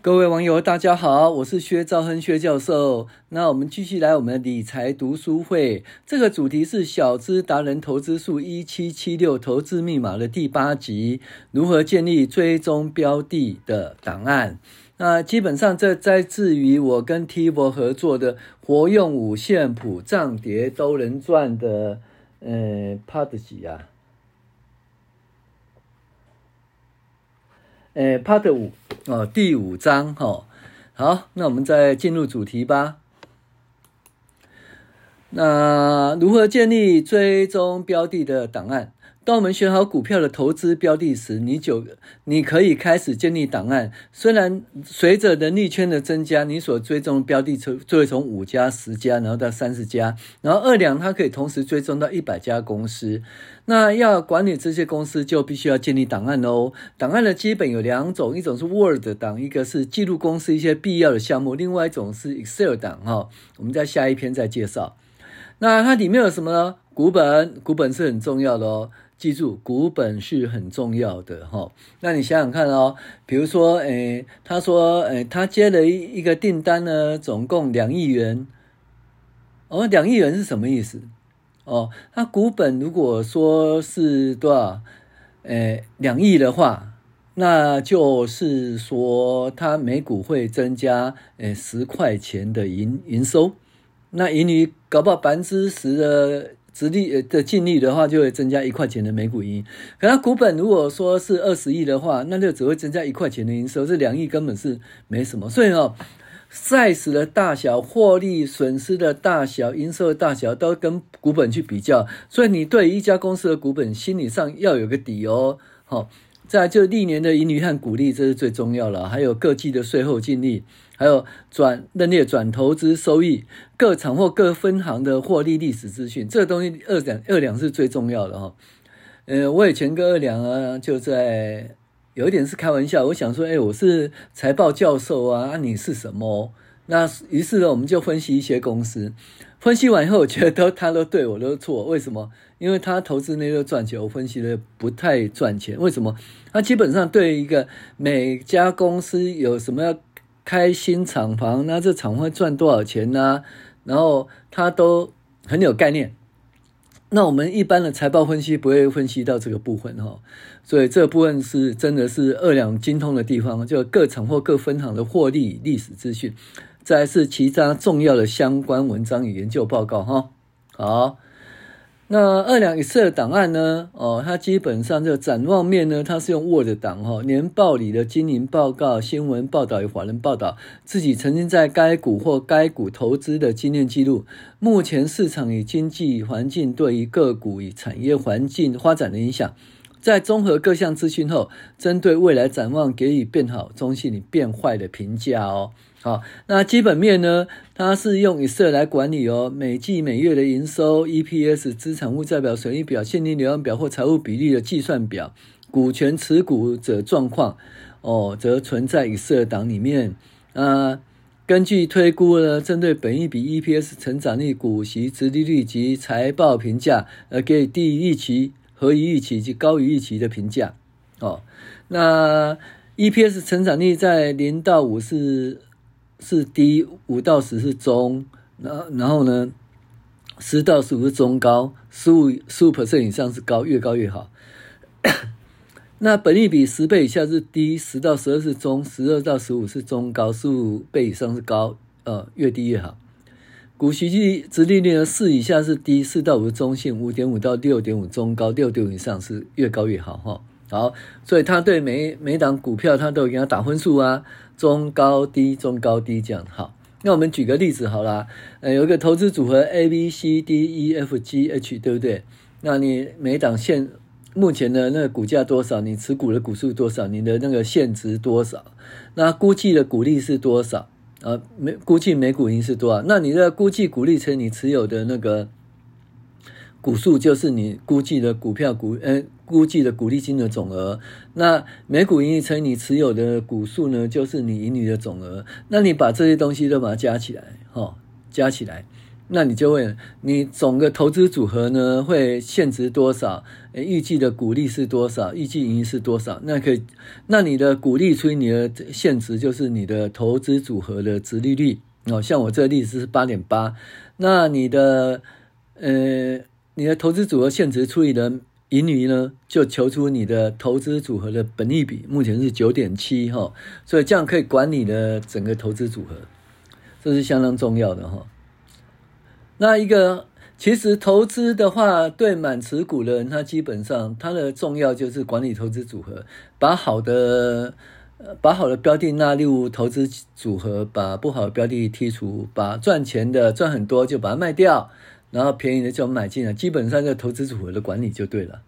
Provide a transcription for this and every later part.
各位网友，大家好，我是薛兆亨薛教授。那我们继续来我们的理财读书会，这个主题是小资达人投资术一七七六投资密码的第八集，如何建立追踪标的的档案。那基本上这在自于我跟 TIVO 合作的活用五线谱，涨跌都能赚的呃 Part 几啊？呃 Part 五。哦，第五章哈、哦，好，那我们再进入主题吧。那如何建立追踪标的的档案？当我们选好股票的投资标的时，你就你可以开始建立档案。虽然随着能力圈的增加，你所追踪的标的从就会从五家、十家，然后到三十家，然后二两它可以同时追踪到一百家公司。那要管理这些公司，就必须要建立档案哦。档案的基本有两种，一种是 Word 档，一个是记录公司一些必要的项目，另外一种是 Excel 档哈。我们在下一篇再介绍。那它里面有什么呢？股本，股本是很重要的哦。记住，股本是很重要的哈。那你想想看哦，比如说，诶，他说，诶，他接了一一个订单呢，总共两亿元。哦，两亿元是什么意思？哦，他股本如果说是多少？诶，两亿的话，那就是说他每股会增加诶十块钱的营营收。那盈余搞不好百分之十的。实力的净利的话，就会增加一块钱的每股盈。可它股本如果说是二十亿的话，那就只会增加一块钱的营收，这两亿根本是没什么。所以哦，size 的大小、获利损失的大小、营收的大小，都跟股本去比较。所以你对一家公司的股本，心理上要有个底哦。好。再来就历年的盈余和股利，这是最重要了。还有各季的税后净利，还有转认列转投资收益，各厂或各分行的获利历史资讯，这个东西二两二两是最重要的哈。呃，我以前跟二两啊，就在有一点是开玩笑，我想说，哎，我是财报教授啊，啊你是什么？那于是呢，我们就分析一些公司。分析完以后，我觉得他都对我都错，为什么？因为他投资那个赚钱，我分析的不太赚钱。为什么？他基本上对一个每家公司有什么开新厂房，那这厂会赚多少钱呢、然后他都很有概念。那我们一般的财报分析不会分析到这个部分哈，所以这部分是真的是二两精通的地方，就各厂或各分行的获利历史资讯。再是其他重要的相关文章与研究报告哈。好，那二两 Excel 档案呢？哦，它基本上这个展望面呢，它是用 Word 档哈。年报里的经营报告、新闻报道与法人报道，自己曾经在该股或该股投资的经验记录，目前市场与经济环境对于个股与产业环境发展的影响。在综合各项资讯后，针对未来展望给予变好、中性与变坏的评价哦。好，那基本面呢？它是用以色来管理哦，每季每月的营收、EPS、资产负债表、损益表、现金流量表或财务比例的计算表、股权持股者状况哦，则存在以色档里面。啊，根据推估呢，针对本一比、EPS、成长率、股息、殖利率及财报评价，而给低于预期。合于预期及高于预期的评价，哦，那 EPS 成长率在零到五是是低，五到十是中，然然后呢，十到十五是中高，十五十五 percent 以上是高，越高越好。那本利比十倍以下是低，十到十二是中，十二到十五是中高，十五倍以上是高，呃，越低越好。股息率、殖利率呢？四以下是低，四到五是中性，五点五到六点五中高，六点五以上是越高越好哈。好，所以他对每每档股票，他都给他打分数啊，中高低，中高低这样。好，那我们举个例子好了，呃，有一个投资组合 A B C D E F G H，对不对？那你每档现目前的那个股价多少？你持股的股数多少？你的那个现值多少？那估计的股利是多少？呃，每估计每股盈是多少？那你的估计股利乘你持有的那个股数，就是你估计的股票股，呃，估计的股利金的总额。那每股盈余乘以你持有的股数呢，就是你盈余的总额。那你把这些东西都把它加起来，哈，加起来。那你就会，你总个投资组合呢会现值多少？预计的股利是多少？预计盈余是多少？那可以，那你的股利除以你的现值，就是你的投资组合的值利率哦。像我这个例子是八点八，那你的呃，你的投资组合现值除以的盈余呢，就求出你的投资组合的本益比，目前是九点七哈，所以这样可以管理的整个投资组合，这是相当重要的哈。那一个其实投资的话，对满持股的人，他基本上他的重要就是管理投资组合，把好的把好的标的纳入投资组合，把不好的标的剔除，把赚钱的赚很多就把它卖掉，然后便宜的就买进来，基本上就投资组合的管理就对了。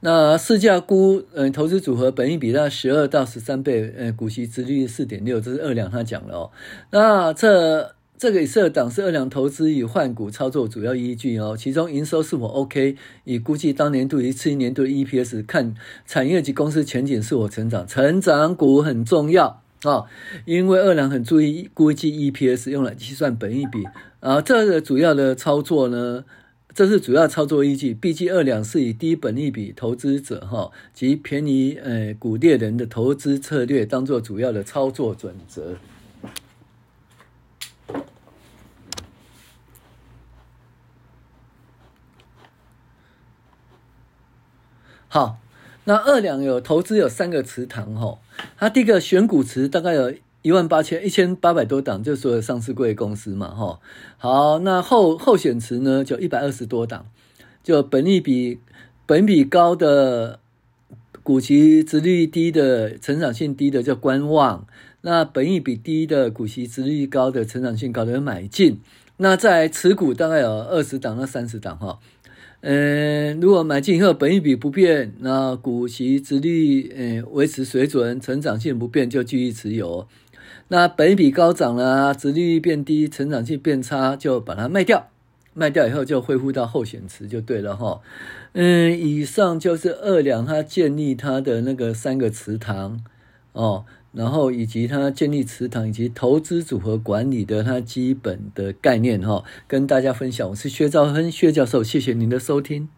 那市价估，嗯，投资组合本益比在十二到十三倍，呃，股息殖率四点六，这是二两他讲了哦。那这。这个以设档是二两投资与换股操作主要依据哦，其中营收是否 OK，以估计当年度与次年度的 EPS，看产业及公司前景是否成长，成长股很重要、哦，因为二两很注意估计 EPS 用来计算本益比啊，这个主要的操作呢，这是主要操作依据，毕竟二两是以低本益比投资者哈、及便宜呃股猎人的投资策略当做主要的操作准则。好，那二两有投资有三个池塘哈，它第一个选股池大概有一万八千一千八百多档，就所有上市柜公司嘛哈。好，那后候选池呢就一百二十多档，就本益比本比高的股息殖率低的成长性低的叫观望，那本益比低的股息殖率高的成长性高的买进。那在持股大概有二十档到三十档哈。嗯，如果买进以后本益比不变，那股息殖利率嗯维持水准，成长性不变就继续持有。那本益比高涨了，殖利率变低，成长性变差，就把它卖掉。卖掉以后就恢复到候选池就对了哈。嗯，以上就是二两他建立他的那个三个池塘哦。然后以及他建立祠堂以及投资组合管理的他基本的概念哈，跟大家分享。我是薛兆亨薛教授，谢谢您的收听。